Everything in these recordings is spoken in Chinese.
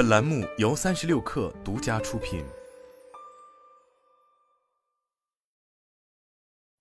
本栏目由三十六氪独家出品。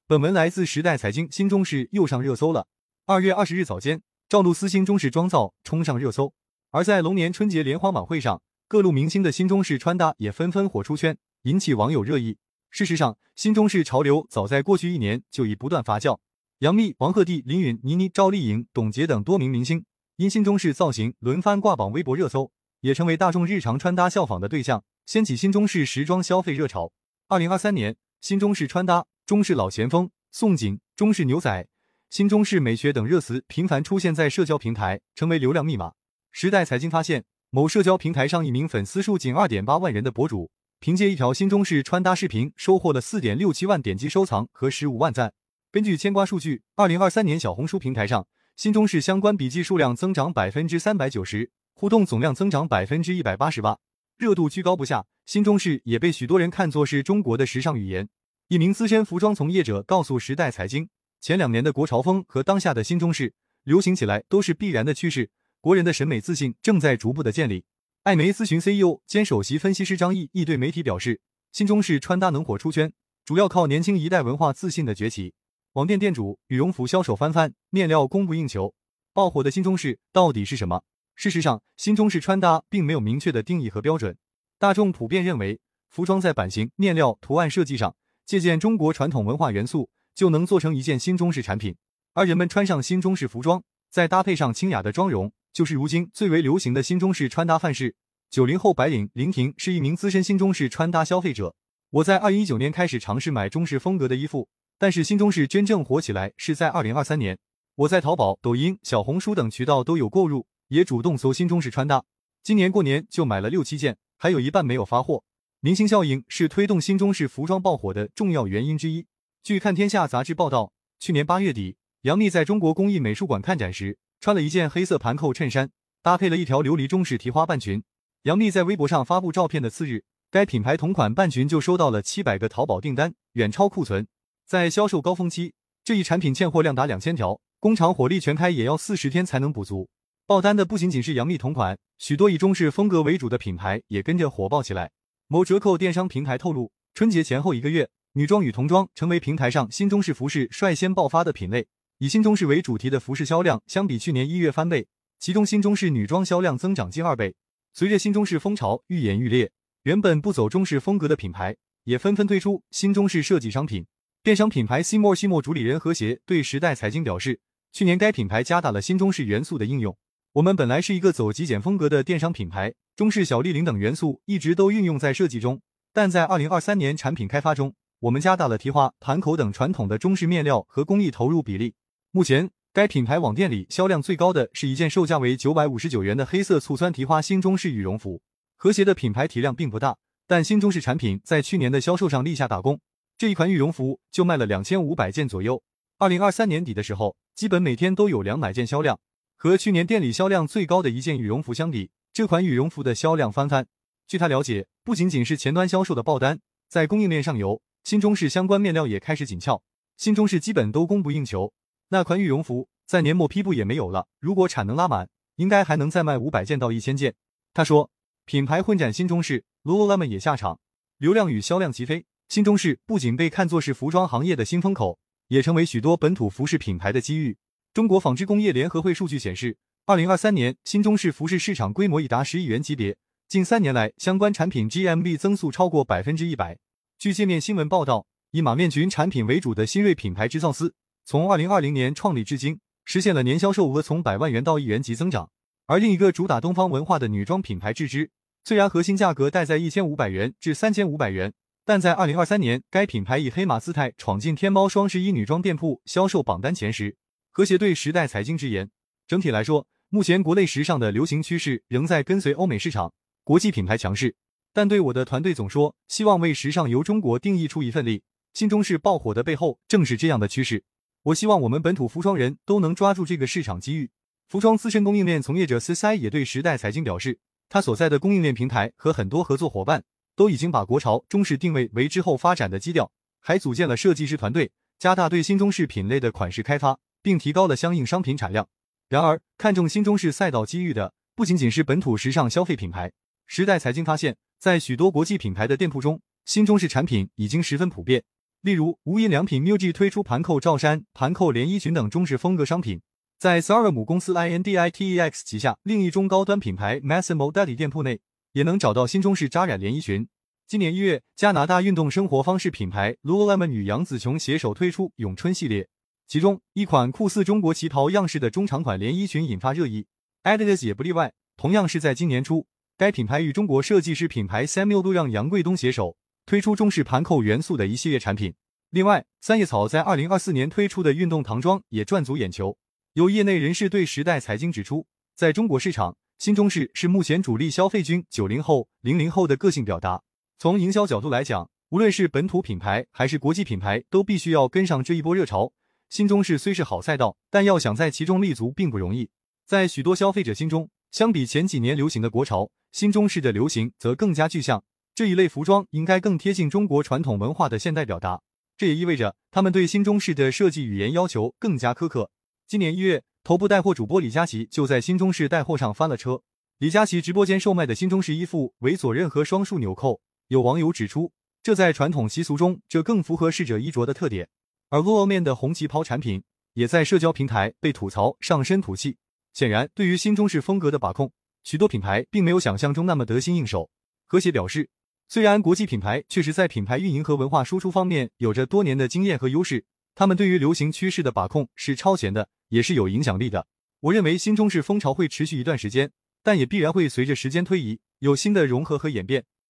本文来自时代财经，新中式又上热搜了。二月二十日早间，赵露思新中式妆造冲上热搜。而在龙年春节联欢晚会上，各路明星的新中式穿搭也纷纷火出圈，引起网友热议。事实上，新中式潮流早在过去一年就已不断发酵。杨幂、王鹤棣、林允、倪妮、赵丽颖、董洁等多名明星因新中式造型轮番挂榜微博热搜，也成为大众日常穿搭效仿的对象，掀起新中式时装消费热潮。二零二三年，新中式穿搭、中式老前锋、宋锦、中式牛仔、新中式美学等热词频繁出现在社交平台，成为流量密码。时代财经发现，某社交平台上一名粉丝数仅二点八万人的博主，凭借一条新中式穿搭视频，收获了四点六七万点击收藏和十五万赞。根据牵瓜数据，二零二三年小红书平台上新中式相关笔记数量增长百分之三百九十，互动总量增长百分之一百八十八，热度居高不下。新中式也被许多人看作是中国的时尚语言。一名资深服装从业者告诉时代财经，前两年的国潮风和当下的新中式流行起来都是必然的趋势，国人的审美自信正在逐步的建立。艾媒咨询 CEO 兼首席分析师张毅亦对媒体表示，新中式穿搭能火出圈，主要靠年轻一代文化自信的崛起。网店店主羽绒服销售翻番，面料供不应求，爆火的新中式到底是什么？事实上，新中式穿搭并没有明确的定义和标准。大众普遍认为，服装在版型、面料、图案设计上借鉴中国传统文化元素，就能做成一件新中式产品。而人们穿上新中式服装，再搭配上清雅的妆容，就是如今最为流行的新中式穿搭范式。九零后白领林婷是一名资深新中式穿搭消费者。我在二零一九年开始尝试买中式风格的衣服。但是新中式真正火起来是在二零二三年，我在淘宝、抖音、小红书等渠道都有购入，也主动搜新中式穿搭。今年过年就买了六七件，还有一半没有发货。明星效应是推动新中式服装爆火的重要原因之一。据看天下杂志报道，去年八月底，杨幂在中国工艺美术馆看展时，穿了一件黑色盘扣衬衫，搭配了一条琉璃中式提花半裙。杨幂在微博上发布照片的次日，该品牌同款半裙就收到了七百个淘宝订单，远超库存。在销售高峰期，这一产品欠货量达两千条，工厂火力全开也要四十天才能补足。爆单的不仅仅是杨幂同款，许多以中式风格为主的品牌也跟着火爆起来。某折扣电商平台透露，春节前后一个月，女装与童装成为平台上新中式服饰率先爆发的品类。以新中式为主题的服饰销量相比去年一月翻倍，其中新中式女装销量增长近二倍。随着新中式风潮愈演愈烈，原本不走中式风格的品牌也纷纷推出新中式设计商品。电商品牌西莫西莫主理人何协对时代财经表示，去年该品牌加大了新中式元素的应用。我们本来是一个走极简风格的电商品牌，中式小立领等元素一直都运用在设计中，但在二零二三年产品开发中，我们加大了提花、盘口等传统的中式面料和工艺投入比例。目前，该品牌网店里销量最高的是一件售价为九百五十九元的黑色醋酸提花新中式羽绒服。和谐的品牌体量并不大，但新中式产品在去年的销售上立下大功。这一款羽绒服就卖了两千五百件左右。二零二三年底的时候，基本每天都有两百件销量。和去年店里销量最高的一件羽绒服相比，这款羽绒服的销量翻番。据他了解，不仅仅是前端销售的爆单，在供应链上游，新中式相关面料也开始紧俏，新中式基本都供不应求。那款羽绒服在年末批布也没有了，如果产能拉满，应该还能再卖五百件到一千件。他说，品牌混战新中式，Lululemon 也下场，流量与销量齐飞。新中式不仅被看作是服装行业的新风口，也成为许多本土服饰品牌的机遇。中国纺织工业联合会数据显示，二零二三年新中式服饰市场规模已达十亿元级别，近三年来相关产品 GMV 增速超过百分之一百。据界面新闻报道，以马面裙产品为主的新锐品牌制造司，从二零二零年创立至今，实现了年销售额从百万元到亿元级增长。而另一个主打东方文化的女装品牌智织，虽然核心价格带在一千五百元至三千五百元。但在二零二三年，该品牌以黑马姿态闯进天猫双十一女装店铺销售榜单前十。和谐对时代财经直言，整体来说，目前国内时尚的流行趋势仍在跟随欧美市场，国际品牌强势。但对我的团队总说，希望为时尚由中国定义出一份力。新中式爆火的背后，正是这样的趋势。我希望我们本土服装人都能抓住这个市场机遇。服装资深供应链从业者 C C 也对时代财经表示，他所在的供应链平台和很多合作伙伴。都已经把国潮中式定位为之后发展的基调，还组建了设计师团队，加大对新中式品类的款式开发，并提高了相应商品产量。然而，看中新中式赛道机遇的不仅仅是本土时尚消费品牌，时代财经发现，在许多国际品牌的店铺中，新中式产品已经十分普遍。例如，无印良品 MUJI 推出盘扣罩衫、盘扣连衣裙等中式风格商品。在 Sara 母公司 INDITEX 旗下另一中高端品牌 Massimo 代理店铺内，也能找到新中式扎染连衣裙。今年一月，加拿大运动生活方式品牌 Lululemon 与杨紫琼携手推出咏春系列，其中一款酷似中国旗袍样式的中长款连衣裙引发热议，Adidas 也不例外。同样是在今年初，该品牌与中国设计师品牌 Samuel 都让杨贵东携手。推出中式盘扣元素的一系列产品。另外，三叶草在二零二四年推出的运动唐装也赚足眼球。有业内人士对时代财经指出，在中国市场，新中式是目前主力消费军九零后、零零后的个性表达。从营销角度来讲，无论是本土品牌还是国际品牌，都必须要跟上这一波热潮。新中式虽是好赛道，但要想在其中立足并不容易。在许多消费者心中，相比前几年流行的国潮，新中式的流行则更加具象。这一类服装应该更贴近中国传统文化的现代表达，这也意味着他们对新中式的设计语言要求更加苛刻。今年一月，头部带货主播李佳琦就在新中式带货上翻了车。李佳琦直播间售卖的新中式衣服为左任和双束纽扣，有网友指出，这在传统习俗中，这更符合逝者衣着的特点。而 Lululemon 的红旗袍产品也在社交平台被吐槽上身土气。显然，对于新中式风格的把控，许多品牌并没有想象中那么得心应手。和谐表示。虽然国际品牌确实在品牌运营和文化输出方面有着多年的经验和优势，他们对于流行趋势的把控是超前的，也是有影响力的。我认为新中式风潮会持续一段时间，但也必然会随着时间推移有新的融合和演变。